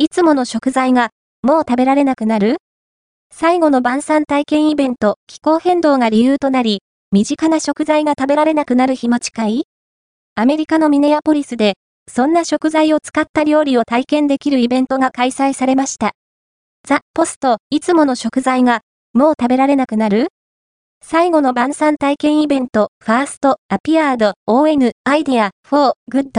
いつもの食材が、もう食べられなくなる？最後の晩餐体験イベント、気候変動が理由となり、身近な食材が食べられなくなる日も近い？アメリカのミネアポリスで、そんな食材を使った料理を体験できるイベントが開催されました。ザ・ポスト、いつもの食材が、もう食べられなくなる？最後の晩餐体験イベント、ファースト、アピアード、ON、アイデア、フォー、グッド。